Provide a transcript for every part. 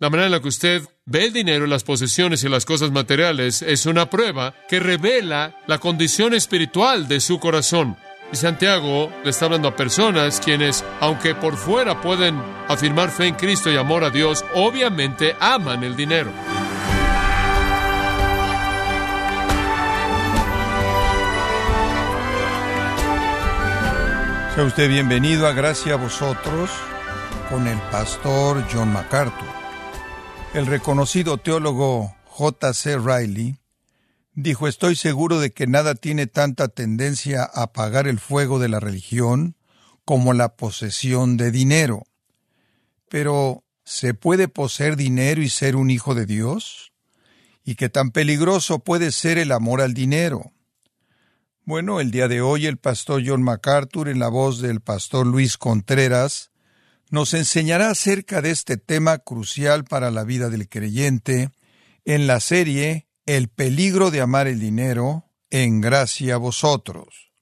La manera en la que usted ve el dinero, las posesiones y las cosas materiales es una prueba que revela la condición espiritual de su corazón. Y Santiago le está hablando a personas quienes, aunque por fuera pueden afirmar fe en Cristo y amor a Dios, obviamente aman el dinero. Sea usted bienvenido a Gracia a vosotros con el pastor John MacArthur. El reconocido teólogo J.C. Riley dijo, estoy seguro de que nada tiene tanta tendencia a apagar el fuego de la religión como la posesión de dinero. Pero, ¿se puede poseer dinero y ser un hijo de Dios? ¿Y qué tan peligroso puede ser el amor al dinero? Bueno, el día de hoy el pastor John MacArthur, en la voz del pastor Luis Contreras, nos enseñará acerca de este tema crucial para la vida del creyente en la serie El peligro de amar el dinero, en gracia a vosotros.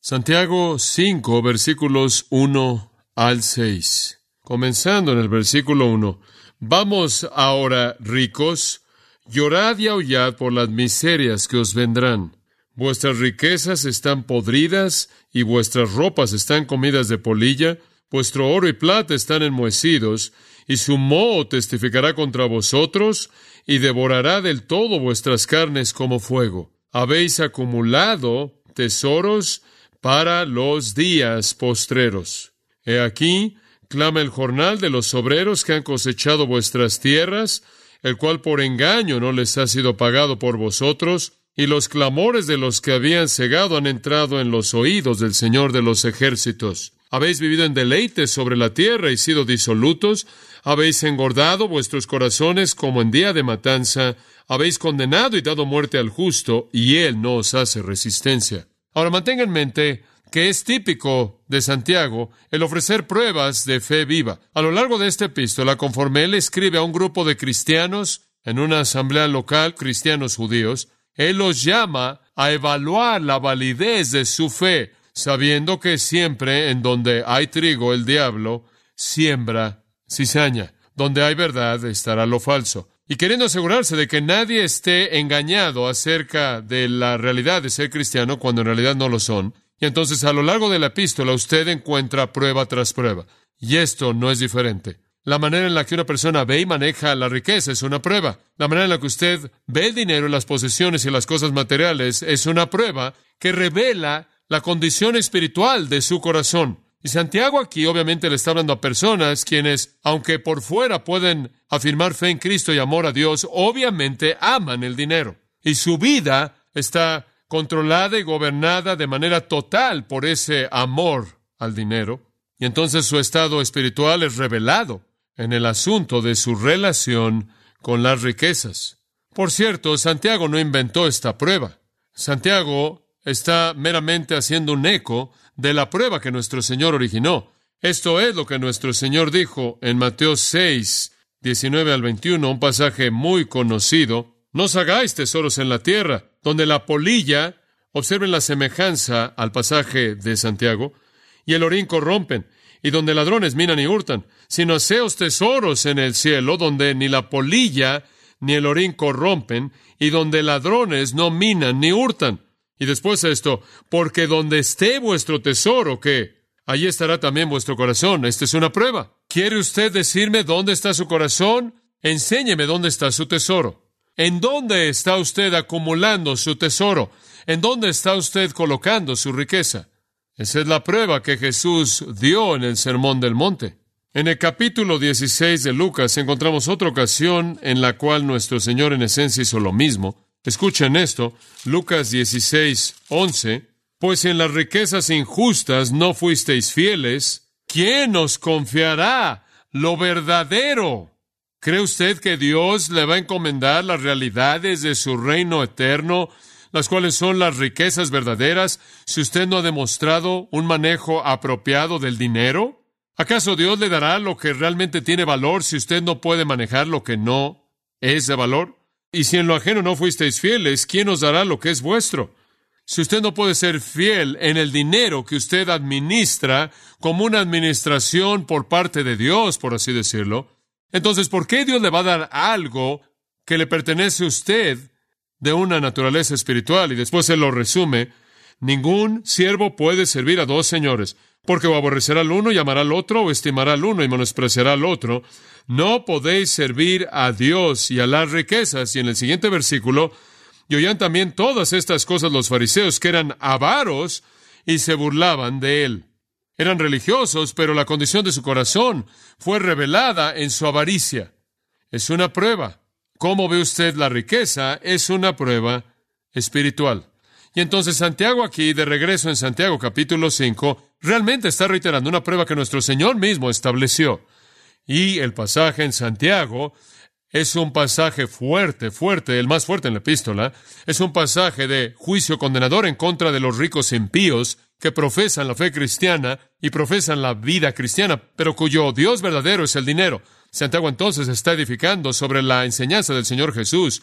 Santiago 5, versículos 1 al 6. Comenzando en el versículo 1. Vamos ahora, ricos, llorad y aullad por las miserias que os vendrán. Vuestras riquezas están podridas y vuestras ropas están comidas de polilla, Vuestro oro y plata están enmohecidos, y su moho testificará contra vosotros, y devorará del todo vuestras carnes como fuego. Habéis acumulado tesoros para los días postreros. He aquí, clama el jornal de los obreros que han cosechado vuestras tierras, el cual por engaño no les ha sido pagado por vosotros, y los clamores de los que habían cegado han entrado en los oídos del Señor de los ejércitos. Habéis vivido en deleites sobre la tierra y sido disolutos, habéis engordado vuestros corazones como en día de matanza, habéis condenado y dado muerte al justo, y él no os hace resistencia. Ahora mantenga en mente que es típico de Santiago el ofrecer pruebas de fe viva. A lo largo de esta epístola, conforme él escribe a un grupo de cristianos en una asamblea local, cristianos judíos, él los llama a evaluar la validez de su fe sabiendo que siempre en donde hay trigo el diablo siembra cizaña. Donde hay verdad estará lo falso. Y queriendo asegurarse de que nadie esté engañado acerca de la realidad de ser cristiano cuando en realidad no lo son. Y entonces a lo largo de la epístola usted encuentra prueba tras prueba. Y esto no es diferente. La manera en la que una persona ve y maneja la riqueza es una prueba. La manera en la que usted ve el dinero, las posesiones y las cosas materiales es una prueba que revela la condición espiritual de su corazón. Y Santiago aquí obviamente le está hablando a personas quienes, aunque por fuera pueden afirmar fe en Cristo y amor a Dios, obviamente aman el dinero. Y su vida está controlada y gobernada de manera total por ese amor al dinero. Y entonces su estado espiritual es revelado en el asunto de su relación con las riquezas. Por cierto, Santiago no inventó esta prueba. Santiago está meramente haciendo un eco de la prueba que nuestro Señor originó. Esto es lo que nuestro Señor dijo en Mateo 6, 19 al 21, un pasaje muy conocido. No os hagáis tesoros en la tierra, donde la polilla, observen la semejanza al pasaje de Santiago, y el orín corrompen, y donde ladrones minan y hurtan, sino haceos tesoros en el cielo, donde ni la polilla ni el orín corrompen, y donde ladrones no minan ni hurtan. Y después esto, porque donde esté vuestro tesoro, ¿qué? Allí estará también vuestro corazón. Esta es una prueba. ¿Quiere usted decirme dónde está su corazón? Enséñeme dónde está su tesoro. ¿En dónde está usted acumulando su tesoro? ¿En dónde está usted colocando su riqueza? Esa es la prueba que Jesús dio en el Sermón del Monte. En el capítulo 16 de Lucas encontramos otra ocasión en la cual nuestro Señor en esencia hizo lo mismo. Escuchen esto, Lucas 16, 11. Pues en las riquezas injustas no fuisteis fieles, ¿quién os confiará lo verdadero? ¿Cree usted que Dios le va a encomendar las realidades de su reino eterno, las cuales son las riquezas verdaderas, si usted no ha demostrado un manejo apropiado del dinero? ¿Acaso Dios le dará lo que realmente tiene valor si usted no puede manejar lo que no es de valor? Y si en lo ajeno no fuisteis fieles, ¿quién os dará lo que es vuestro? Si usted no puede ser fiel en el dinero que usted administra como una administración por parte de Dios, por así decirlo, Entonces, ¿por qué Dios le va a dar algo que le pertenece a usted de una naturaleza espiritual? Y después él lo resume. Ningún siervo puede servir a dos señores, porque o aborrecerá al uno y amará al otro, o estimará al uno y menospreciará al otro. No podéis servir a Dios y a las riquezas. Y en el siguiente versículo, y oían también todas estas cosas los fariseos, que eran avaros y se burlaban de él. Eran religiosos, pero la condición de su corazón fue revelada en su avaricia. Es una prueba. ¿Cómo ve usted la riqueza? Es una prueba espiritual. Y entonces Santiago aquí, de regreso en Santiago capítulo 5, realmente está reiterando una prueba que nuestro Señor mismo estableció. Y el pasaje en Santiago es un pasaje fuerte, fuerte, el más fuerte en la epístola. Es un pasaje de juicio condenador en contra de los ricos impíos que profesan la fe cristiana y profesan la vida cristiana, pero cuyo Dios verdadero es el dinero. Santiago entonces está edificando sobre la enseñanza del Señor Jesús,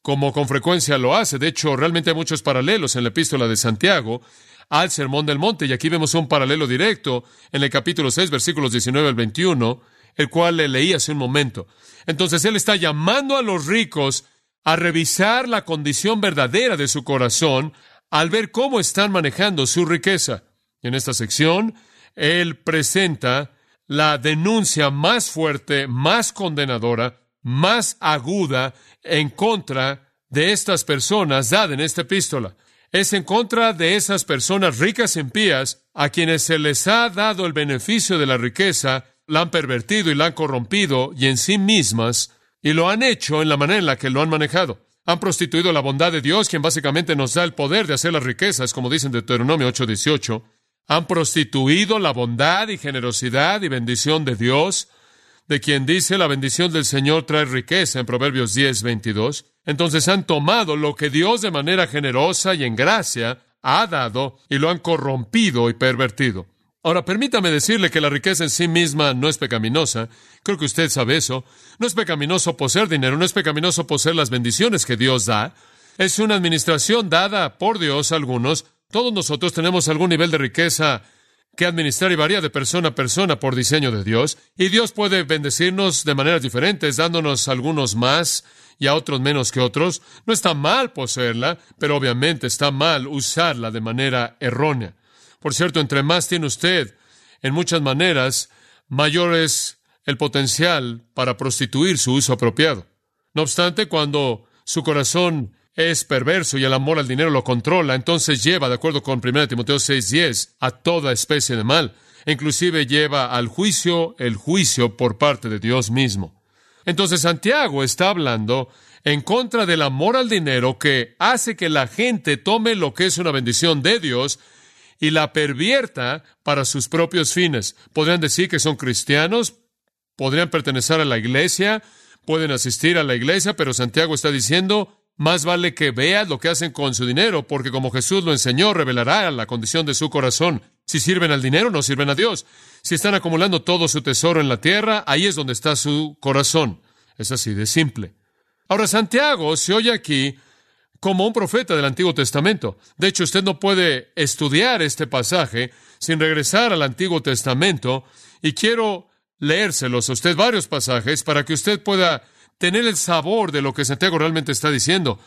como con frecuencia lo hace. De hecho, realmente hay muchos paralelos en la epístola de Santiago al Sermón del Monte, y aquí vemos un paralelo directo en el capítulo 6, versículos 19 al 21, el cual le leí hace un momento. Entonces Él está llamando a los ricos a revisar la condición verdadera de su corazón al ver cómo están manejando su riqueza. En esta sección, Él presenta la denuncia más fuerte, más condenadora, más aguda en contra de estas personas dada en esta epístola. Es en contra de esas personas ricas en pías a quienes se les ha dado el beneficio de la riqueza la han pervertido y la han corrompido y en sí mismas, y lo han hecho en la manera en la que lo han manejado. Han prostituido la bondad de Dios, quien básicamente nos da el poder de hacer las riquezas, como dicen Deuteronomio 8:18. Han prostituido la bondad y generosidad y bendición de Dios, de quien dice la bendición del Señor trae riqueza en Proverbios 10:22. Entonces han tomado lo que Dios de manera generosa y en gracia ha dado y lo han corrompido y pervertido. Ahora, permítame decirle que la riqueza en sí misma no es pecaminosa. Creo que usted sabe eso. No es pecaminoso poseer dinero, no es pecaminoso poseer las bendiciones que Dios da. Es una administración dada por Dios a algunos. Todos nosotros tenemos algún nivel de riqueza que administrar y varía de persona a persona por diseño de Dios. Y Dios puede bendecirnos de maneras diferentes, dándonos algunos más y a otros menos que otros. No está mal poseerla, pero obviamente está mal usarla de manera errónea. Por cierto, entre más tiene usted, en muchas maneras, mayor es el potencial para prostituir su uso apropiado. No obstante, cuando su corazón es perverso y el amor al dinero lo controla, entonces lleva, de acuerdo con 1 Timoteo 6:10, a toda especie de mal. E inclusive lleva al juicio el juicio por parte de Dios mismo. Entonces Santiago está hablando en contra del amor al dinero que hace que la gente tome lo que es una bendición de Dios y la pervierta para sus propios fines. Podrían decir que son cristianos, podrían pertenecer a la iglesia, pueden asistir a la iglesia, pero Santiago está diciendo, más vale que veas lo que hacen con su dinero, porque como Jesús lo enseñó, revelará la condición de su corazón. Si sirven al dinero, no sirven a Dios. Si están acumulando todo su tesoro en la tierra, ahí es donde está su corazón. Es así de simple. Ahora, Santiago se oye aquí como un profeta del Antiguo Testamento. De hecho, usted no puede estudiar este pasaje sin regresar al Antiguo Testamento y quiero leérselos a usted varios pasajes para que usted pueda tener el sabor de lo que Santiago realmente está diciendo.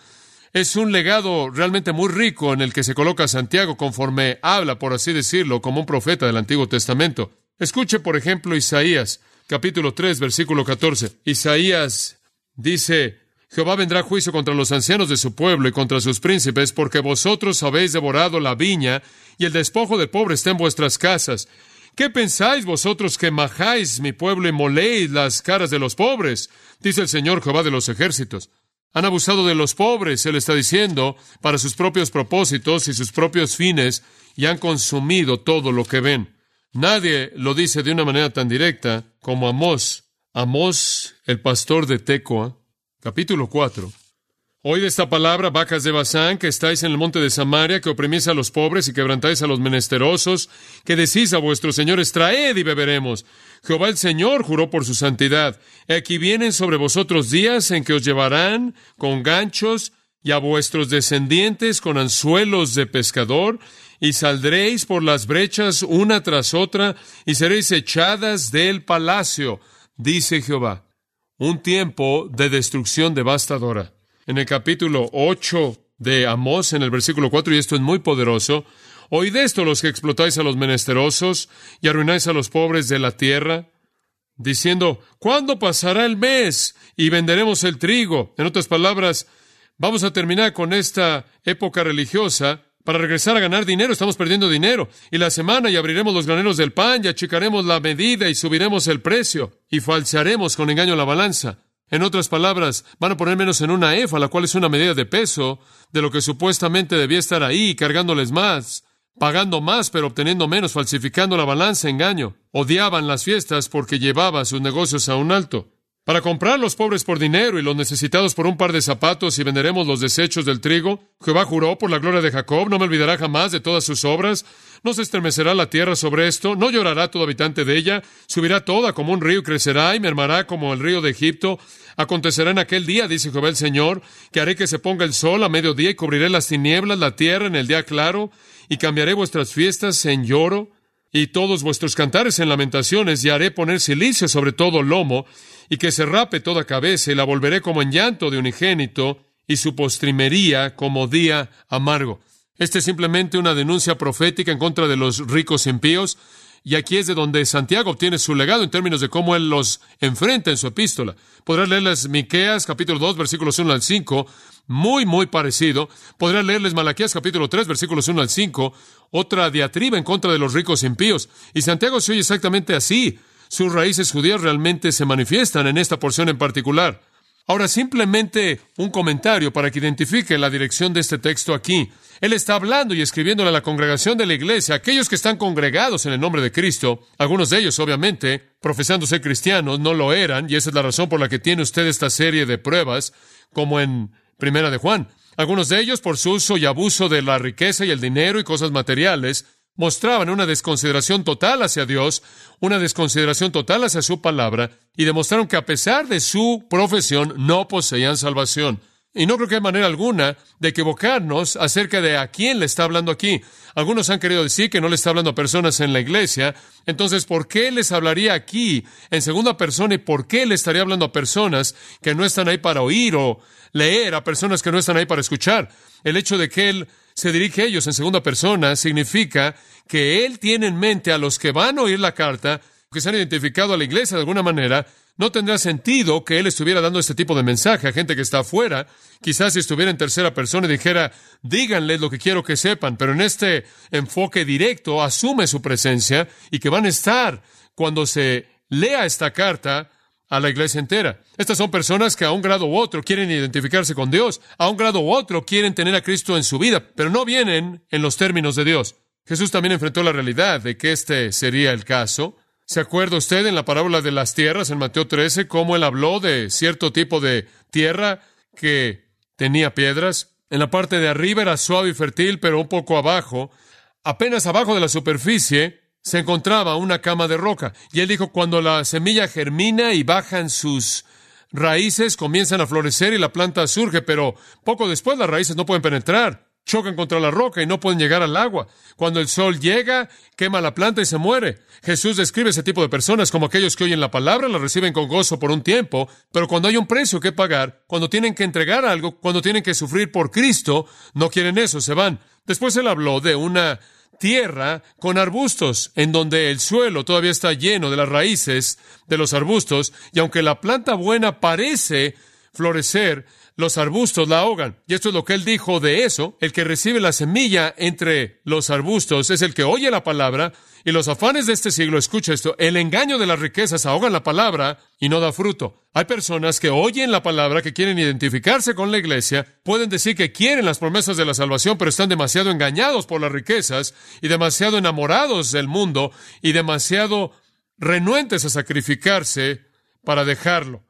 Es un legado realmente muy rico en el que se coloca Santiago conforme habla, por así decirlo, como un profeta del Antiguo Testamento. Escuche, por ejemplo, Isaías, capítulo 3, versículo 14. Isaías dice, Jehová vendrá juicio contra los ancianos de su pueblo y contra sus príncipes, porque vosotros habéis devorado la viña y el despojo del pobre está en vuestras casas. ¿Qué pensáis vosotros que majáis mi pueblo y moléis las caras de los pobres? Dice el Señor Jehová de los ejércitos. Han abusado de los pobres, él está diciendo, para sus propios propósitos y sus propios fines, y han consumido todo lo que ven. Nadie lo dice de una manera tan directa como Amós. Amós, el pastor de Tecoa, Capítulo 4. Oíd esta palabra, vacas de Bazán, que estáis en el monte de Samaria, que oprimís a los pobres y quebrantáis a los menesterosos, que decís a vuestros señores, traed y beberemos. Jehová el Señor juró por su santidad. Aquí vienen sobre vosotros días en que os llevarán con ganchos y a vuestros descendientes con anzuelos de pescador, y saldréis por las brechas una tras otra, y seréis echadas del palacio, dice Jehová. Un tiempo de destrucción devastadora. En el capítulo 8 de Amós, en el versículo 4, y esto es muy poderoso, oíd esto los que explotáis a los menesterosos y arruináis a los pobres de la tierra, diciendo, ¿cuándo pasará el mes y venderemos el trigo? En otras palabras, vamos a terminar con esta época religiosa para regresar a ganar dinero, estamos perdiendo dinero. Y la semana y abriremos los graneros del pan y achicaremos la medida y subiremos el precio y falsearemos con engaño la balanza. En otras palabras, van a poner menos en una EFA, la cual es una medida de peso de lo que supuestamente debía estar ahí, cargándoles más, pagando más pero obteniendo menos, falsificando la balanza, engaño. Odiaban las fiestas porque llevaba sus negocios a un alto. Para comprar los pobres por dinero y los necesitados por un par de zapatos y venderemos los desechos del trigo. Jehová juró por la gloria de Jacob, no me olvidará jamás de todas sus obras. No se estremecerá la tierra sobre esto, no llorará todo habitante de ella, subirá toda como un río y crecerá y mermará como el río de Egipto. Acontecerá en aquel día, dice Jehová el Señor, que haré que se ponga el sol a mediodía y cubriré las tinieblas, la tierra en el día claro, y cambiaré vuestras fiestas en lloro y todos vuestros cantares en lamentaciones, y haré poner silicio sobre todo lomo, y que se rape toda cabeza, y la volveré como en llanto de unigénito, y su postrimería como día amargo. Este es simplemente una denuncia profética en contra de los ricos impíos, y aquí es de donde Santiago obtiene su legado en términos de cómo él los enfrenta en su epístola. Podrás leerles Miqueas capítulo 2 versículos 1 al 5, muy, muy parecido. Podrás leerles Malaquías capítulo 3 versículos 1 al 5, otra diatriba en contra de los ricos impíos. Y Santiago se oye exactamente así. Sus raíces judías realmente se manifiestan en esta porción en particular. Ahora, simplemente un comentario para que identifique la dirección de este texto aquí. Él está hablando y escribiéndole a la congregación de la iglesia, aquellos que están congregados en el nombre de Cristo, algunos de ellos, obviamente, profesando ser cristianos, no lo eran, y esa es la razón por la que tiene usted esta serie de pruebas, como en Primera de Juan. Algunos de ellos, por su uso y abuso de la riqueza y el dinero y cosas materiales, mostraban una desconsideración total hacia Dios, una desconsideración total hacia su palabra, y demostraron que a pesar de su profesión no poseían salvación. Y no creo que hay manera alguna de equivocarnos acerca de a quién le está hablando aquí. Algunos han querido decir que no le está hablando a personas en la iglesia. Entonces, ¿por qué les hablaría aquí en segunda persona y por qué le estaría hablando a personas que no están ahí para oír o leer, a personas que no están ahí para escuchar? El hecho de que él se dirige a ellos en segunda persona significa que Él tiene en mente a los que van a oír la carta, que se han identificado a la iglesia de alguna manera, no tendrá sentido que Él estuviera dando este tipo de mensaje a gente que está afuera. Quizás si estuviera en tercera persona y dijera, díganle lo que quiero que sepan, pero en este enfoque directo asume su presencia y que van a estar cuando se lea esta carta a la iglesia entera. Estas son personas que a un grado u otro quieren identificarse con Dios, a un grado u otro quieren tener a Cristo en su vida, pero no vienen en los términos de Dios. Jesús también enfrentó la realidad de que este sería el caso. ¿Se acuerda usted en la parábola de las tierras en Mateo 13 cómo él habló de cierto tipo de tierra que tenía piedras? En la parte de arriba era suave y fértil, pero un poco abajo, apenas abajo de la superficie, se encontraba una cama de roca. Y él dijo, cuando la semilla germina y bajan sus raíces, comienzan a florecer y la planta surge, pero poco después las raíces no pueden penetrar, chocan contra la roca y no pueden llegar al agua. Cuando el sol llega, quema la planta y se muere. Jesús describe ese tipo de personas como aquellos que oyen la palabra, la reciben con gozo por un tiempo, pero cuando hay un precio que pagar, cuando tienen que entregar algo, cuando tienen que sufrir por Cristo, no quieren eso, se van. Después él habló de una tierra con arbustos, en donde el suelo todavía está lleno de las raíces de los arbustos, y aunque la planta buena parece florecer, los arbustos la ahogan. Y esto es lo que él dijo de eso. El que recibe la semilla entre los arbustos es el que oye la palabra y los afanes de este siglo, escucha esto, el engaño de las riquezas ahogan la palabra y no da fruto. Hay personas que oyen la palabra, que quieren identificarse con la iglesia, pueden decir que quieren las promesas de la salvación, pero están demasiado engañados por las riquezas y demasiado enamorados del mundo y demasiado renuentes a sacrificarse para dejarlo.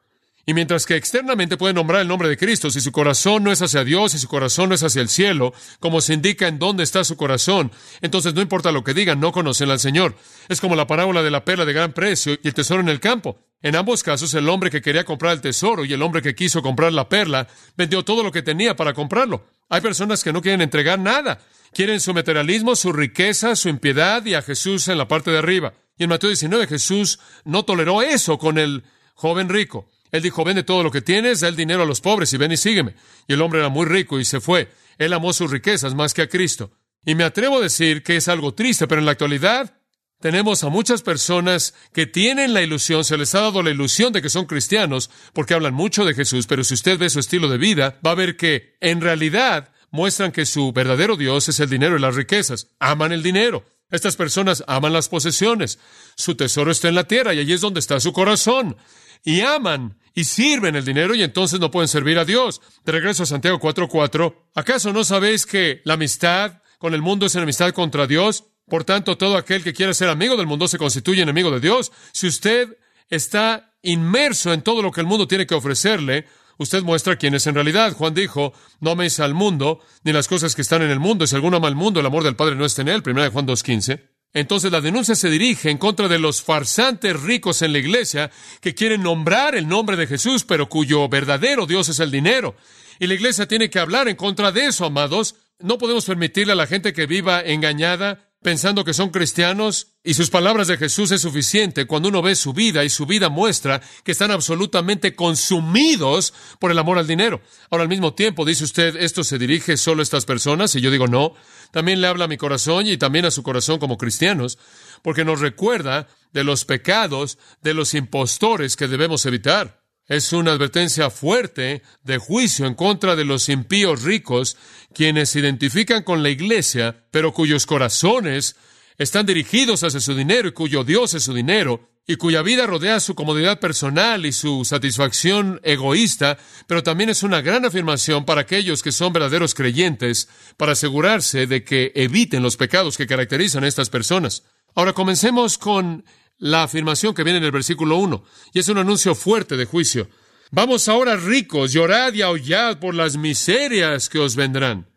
Y mientras que externamente pueden nombrar el nombre de Cristo, si su corazón no es hacia Dios, si su corazón no es hacia el cielo, como se indica en dónde está su corazón, entonces no importa lo que digan, no conocen al Señor. Es como la parábola de la perla de gran precio y el tesoro en el campo. En ambos casos, el hombre que quería comprar el tesoro y el hombre que quiso comprar la perla vendió todo lo que tenía para comprarlo. Hay personas que no quieren entregar nada. Quieren su materialismo, su riqueza, su impiedad y a Jesús en la parte de arriba. Y en Mateo 19 Jesús no toleró eso con el joven rico. Él dijo, vende todo lo que tienes, da el dinero a los pobres y ven y sígueme. Y el hombre era muy rico y se fue. Él amó sus riquezas más que a Cristo. Y me atrevo a decir que es algo triste, pero en la actualidad tenemos a muchas personas que tienen la ilusión, se les ha dado la ilusión de que son cristianos porque hablan mucho de Jesús, pero si usted ve su estilo de vida, va a ver que en realidad muestran que su verdadero Dios es el dinero y las riquezas. Aman el dinero. Estas personas aman las posesiones. Su tesoro está en la tierra y allí es donde está su corazón. Y aman y sirven el dinero y entonces no pueden servir a Dios. De regreso a Santiago 4:4. ¿Acaso no sabéis que la amistad con el mundo es enemistad contra Dios? Por tanto, todo aquel que quiera ser amigo del mundo se constituye enemigo de Dios. Si usted está inmerso en todo lo que el mundo tiene que ofrecerle, usted muestra quién es en realidad. Juan dijo, no améis al mundo, ni las cosas que están en el mundo. Si alguno ama al mundo, el amor del Padre no está en él. Primera de Juan 2.15. Entonces la denuncia se dirige en contra de los farsantes ricos en la iglesia que quieren nombrar el nombre de Jesús, pero cuyo verdadero Dios es el dinero. Y la iglesia tiene que hablar en contra de eso, amados. No podemos permitirle a la gente que viva engañada, pensando que son cristianos y sus palabras de Jesús es suficiente cuando uno ve su vida y su vida muestra que están absolutamente consumidos por el amor al dinero. Ahora, al mismo tiempo, dice usted, ¿esto se dirige solo a estas personas? Y yo digo, no, también le habla a mi corazón y también a su corazón como cristianos, porque nos recuerda de los pecados de los impostores que debemos evitar. Es una advertencia fuerte de juicio en contra de los impíos ricos, quienes se identifican con la iglesia, pero cuyos corazones están dirigidos hacia su dinero y cuyo Dios es su dinero, y cuya vida rodea su comodidad personal y su satisfacción egoísta, pero también es una gran afirmación para aquellos que son verdaderos creyentes, para asegurarse de que eviten los pecados que caracterizan a estas personas. Ahora comencemos con la afirmación que viene en el versículo 1, y es un anuncio fuerte de juicio. Vamos ahora ricos, llorad y aullad por las miserias que os vendrán.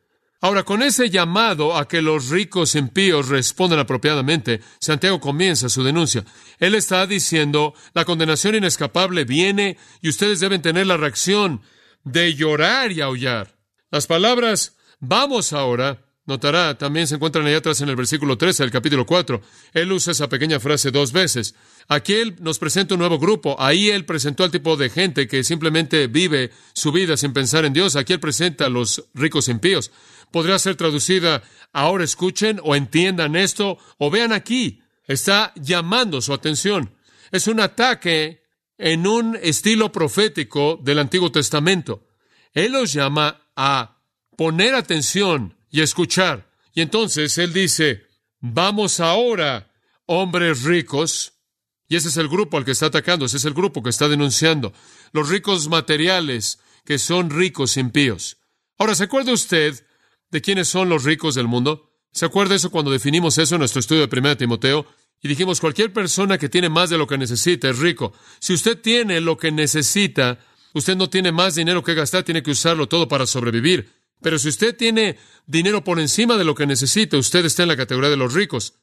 Ahora, con ese llamado a que los ricos impíos respondan apropiadamente, Santiago comienza su denuncia. Él está diciendo, la condenación inescapable viene y ustedes deben tener la reacción de llorar y aullar. Las palabras vamos ahora Notará, también se encuentran ahí atrás en el versículo 13 del capítulo 4. Él usa esa pequeña frase dos veces. Aquí él nos presenta un nuevo grupo. Ahí él presentó al tipo de gente que simplemente vive su vida sin pensar en Dios. Aquí él presenta a los ricos impíos. Podría ser traducida, ahora escuchen o entiendan esto o vean aquí. Está llamando su atención. Es un ataque en un estilo profético del Antiguo Testamento. Él los llama a poner atención y escuchar. Y entonces él dice, vamos ahora, hombres ricos, y ese es el grupo al que está atacando, ese es el grupo que está denunciando, los ricos materiales que son ricos impíos. Ahora, ¿se acuerda usted de quiénes son los ricos del mundo? ¿Se acuerda eso cuando definimos eso en nuestro estudio de 1 Timoteo? Y dijimos, cualquier persona que tiene más de lo que necesita es rico. Si usted tiene lo que necesita, usted no tiene más dinero que gastar, tiene que usarlo todo para sobrevivir. Pero si usted tiene dinero por encima de lo que necesita, usted está en la categoría de los ricos.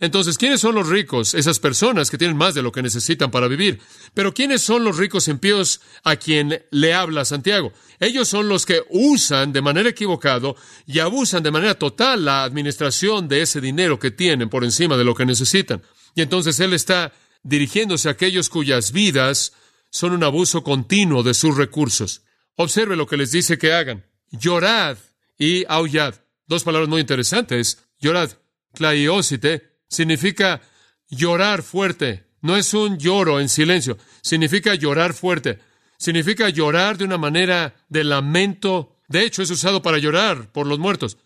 Entonces, ¿quiénes son los ricos? Esas personas que tienen más de lo que necesitan para vivir. Pero ¿quiénes son los ricos impíos a quien le habla Santiago? Ellos son los que usan de manera equivocada y abusan de manera total la administración de ese dinero que tienen por encima de lo que necesitan. Y entonces él está dirigiéndose a aquellos cuyas vidas son un abuso continuo de sus recursos. Observe lo que les dice que hagan llorad y aullad. Dos palabras muy interesantes. Llorad, claiosite, significa llorar fuerte. No es un lloro en silencio, significa llorar fuerte. Significa llorar de una manera de lamento. De hecho, es usado para llorar por los muertos.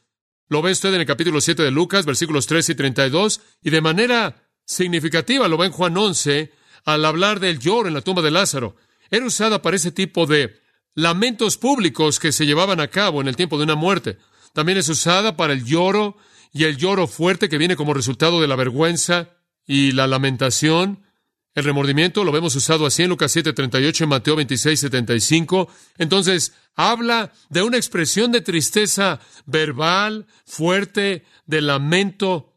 Lo ve usted en el capítulo 7 de Lucas, versículos 3 y 32, y de manera significativa lo ve en Juan 11 al hablar del lloro en la tumba de Lázaro. Era usada para ese tipo de lamentos públicos que se llevaban a cabo en el tiempo de una muerte. También es usada para el lloro y el lloro fuerte que viene como resultado de la vergüenza y la lamentación. El remordimiento lo vemos usado así en Lucas 7:38 en Mateo 26:75. Entonces, habla de una expresión de tristeza verbal, fuerte, de lamento.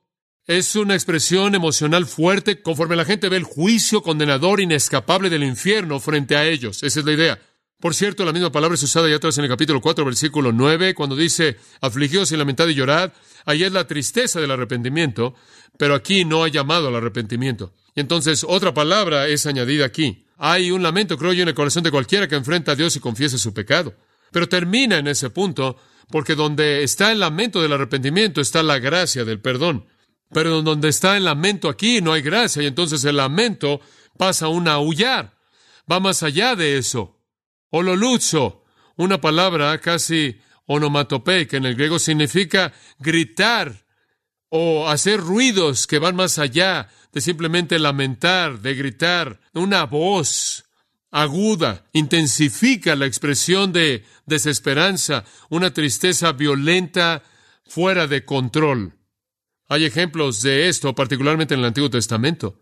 Es una expresión emocional fuerte conforme la gente ve el juicio condenador inescapable del infierno frente a ellos. Esa es la idea. Por cierto, la misma palabra es usada ya atrás en el capítulo 4, versículo 9, cuando dice, afligidos y lamentad y llorad. Ahí es la tristeza del arrepentimiento, pero aquí no ha llamado al arrepentimiento. Y entonces otra palabra es añadida aquí. hay un lamento, creo yo, en el corazón de cualquiera que enfrenta a Dios y confiese su pecado. Pero termina en ese punto, porque donde está el lamento del arrepentimiento está la gracia del perdón. Pero donde está el lamento aquí no hay gracia, y entonces el lamento pasa a un aullar. Va más allá de eso. Ololuzo, una palabra casi onomatopeica en el griego, significa gritar o hacer ruidos que van más allá de simplemente lamentar, de gritar, una voz aguda, intensifica la expresión de desesperanza, una tristeza violenta fuera de control. Hay ejemplos de esto, particularmente en el Antiguo Testamento.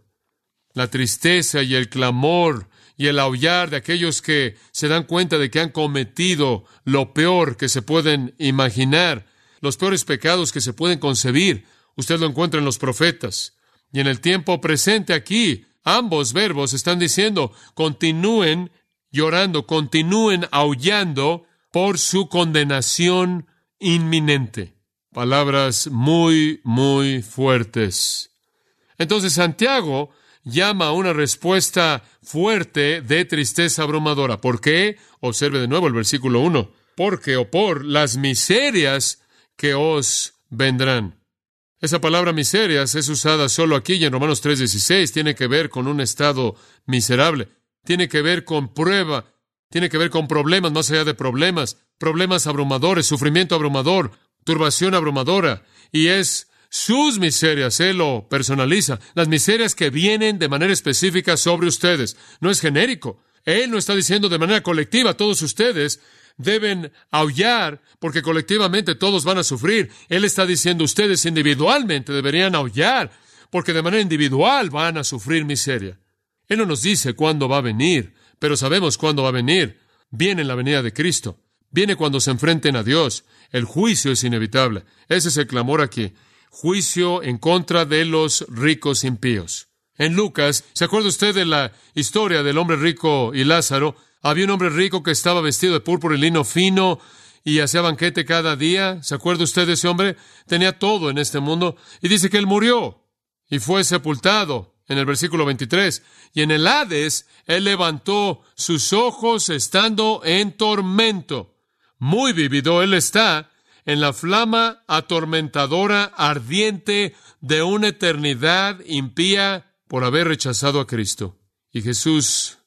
La tristeza y el clamor y el aullar de aquellos que se dan cuenta de que han cometido lo peor que se pueden imaginar, los peores pecados que se pueden concebir. Usted lo encuentra en los profetas. Y en el tiempo presente aquí, ambos verbos están diciendo, continúen llorando, continúen aullando por su condenación inminente. Palabras muy, muy fuertes. Entonces Santiago llama a una respuesta fuerte de tristeza abrumadora. ¿Por qué? Observe de nuevo el versículo 1. Porque o por las miserias que os vendrán. Esa palabra miserias es usada solo aquí y en Romanos 3:16. Tiene que ver con un estado miserable. Tiene que ver con prueba. Tiene que ver con problemas más allá de problemas. Problemas abrumadores, sufrimiento abrumador, turbación abrumadora. Y es sus miserias, Él lo personaliza. Las miserias que vienen de manera específica sobre ustedes. No es genérico. Él no está diciendo de manera colectiva, todos ustedes deben aullar porque colectivamente todos van a sufrir. Él está diciendo ustedes individualmente deberían aullar porque de manera individual van a sufrir miseria. Él no nos dice cuándo va a venir, pero sabemos cuándo va a venir. Viene en la venida de Cristo. Viene cuando se enfrenten a Dios. El juicio es inevitable. Ese es el clamor aquí. Juicio en contra de los ricos impíos. En Lucas, ¿se acuerda usted de la historia del hombre rico y Lázaro? Había un hombre rico que estaba vestido de púrpura y lino fino y hacía banquete cada día. ¿Se acuerda usted de ese hombre? Tenía todo en este mundo. Y dice que él murió y fue sepultado en el versículo 23. Y en el Hades, él levantó sus ojos estando en tormento. Muy vivido él está en la flama atormentadora, ardiente de una eternidad impía por haber rechazado a Cristo. Y Jesús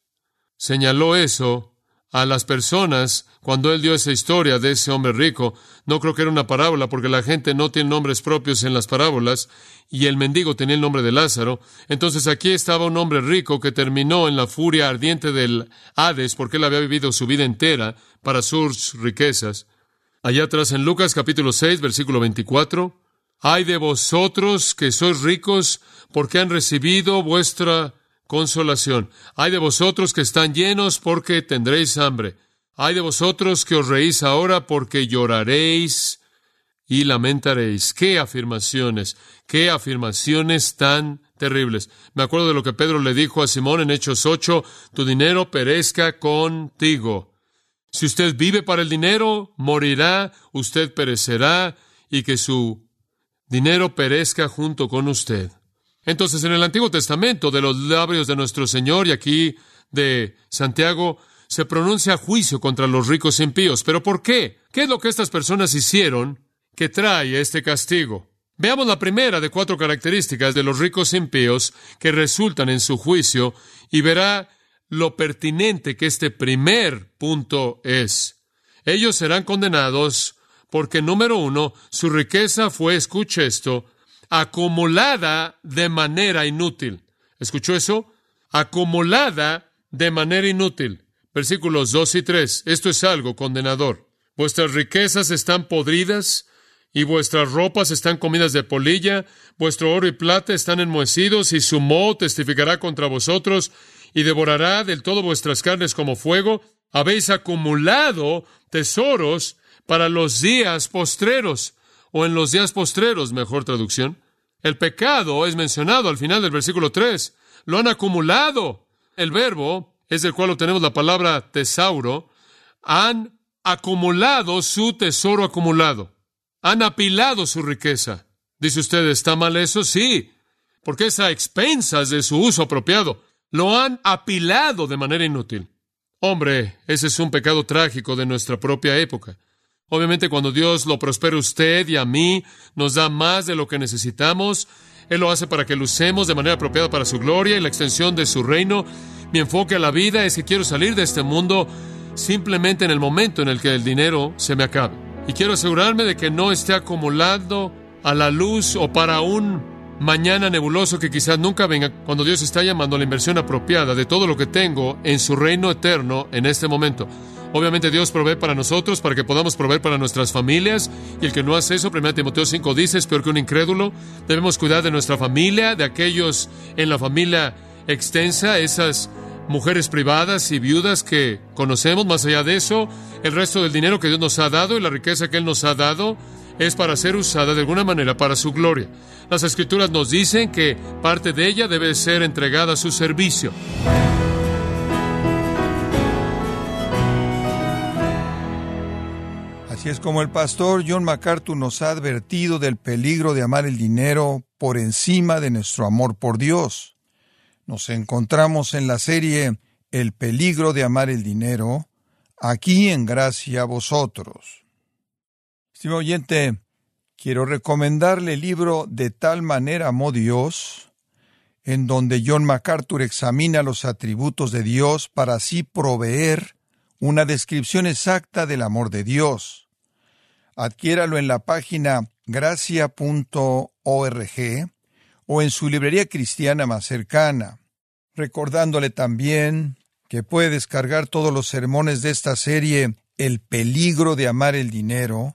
señaló eso a las personas cuando él dio esa historia de ese hombre rico. No creo que era una parábola porque la gente no tiene nombres propios en las parábolas y el mendigo tenía el nombre de Lázaro. Entonces aquí estaba un hombre rico que terminó en la furia ardiente del Hades porque él había vivido su vida entera para sus riquezas. Allá atrás en Lucas capítulo 6 versículo 24. Ay de vosotros que sois ricos porque han recibido vuestra consolación. Hay de vosotros que están llenos porque tendréis hambre. Hay de vosotros que os reís ahora porque lloraréis y lamentaréis. Qué afirmaciones, qué afirmaciones tan terribles. Me acuerdo de lo que Pedro le dijo a Simón en Hechos 8, tu dinero perezca contigo. Si usted vive para el dinero, morirá, usted perecerá y que su dinero perezca junto con usted. Entonces, en el Antiguo Testamento, de los labios de nuestro Señor y aquí de Santiago, se pronuncia juicio contra los ricos impíos. ¿Pero por qué? ¿Qué es lo que estas personas hicieron que trae este castigo? Veamos la primera de cuatro características de los ricos impíos que resultan en su juicio y verá lo pertinente que este primer punto es. Ellos serán condenados porque, número uno, su riqueza fue, escuche esto, acumulada de manera inútil. ¿Escuchó eso? Acumulada de manera inútil. Versículos 2 y 3. Esto es algo condenador. Vuestras riquezas están podridas y vuestras ropas están comidas de polilla, vuestro oro y plata están enmohecidos y su moho testificará contra vosotros y devorará del todo vuestras carnes como fuego. Habéis acumulado tesoros para los días postreros o en los días postreros, mejor traducción. El pecado es mencionado al final del versículo 3. Lo han acumulado. El verbo es del cual obtenemos la palabra tesauro. Han acumulado su tesoro acumulado. Han apilado su riqueza. Dice usted, ¿está mal eso? Sí, porque es a expensas de su uso apropiado. Lo han apilado de manera inútil. Hombre, ese es un pecado trágico de nuestra propia época. Obviamente cuando Dios lo prospera a usted y a mí, nos da más de lo que necesitamos. Él lo hace para que lo usemos de manera apropiada para su gloria y la extensión de su reino. Mi enfoque a la vida es que quiero salir de este mundo simplemente en el momento en el que el dinero se me acabe. Y quiero asegurarme de que no esté acumulando a la luz o para un mañana nebuloso que quizás nunca venga cuando Dios está llamando a la inversión apropiada de todo lo que tengo en su reino eterno en este momento. Obviamente Dios provee para nosotros, para que podamos proveer para nuestras familias, y el que no hace eso, 1 Timoteo 5 dice, es peor que un incrédulo. Debemos cuidar de nuestra familia, de aquellos en la familia extensa, esas mujeres privadas y viudas que conocemos. Más allá de eso, el resto del dinero que Dios nos ha dado y la riqueza que Él nos ha dado es para ser usada de alguna manera para su gloria. Las escrituras nos dicen que parte de ella debe ser entregada a su servicio. Así es como el pastor John MacArthur nos ha advertido del peligro de amar el dinero por encima de nuestro amor por Dios. Nos encontramos en la serie El peligro de amar el dinero, aquí en gracia a vosotros. Estimado oyente, quiero recomendarle el libro De tal manera amó Dios, en donde John MacArthur examina los atributos de Dios para así proveer una descripción exacta del amor de Dios. Adquiéralo en la página gracia.org o en su librería cristiana más cercana, recordándole también que puede descargar todos los sermones de esta serie El peligro de amar el dinero,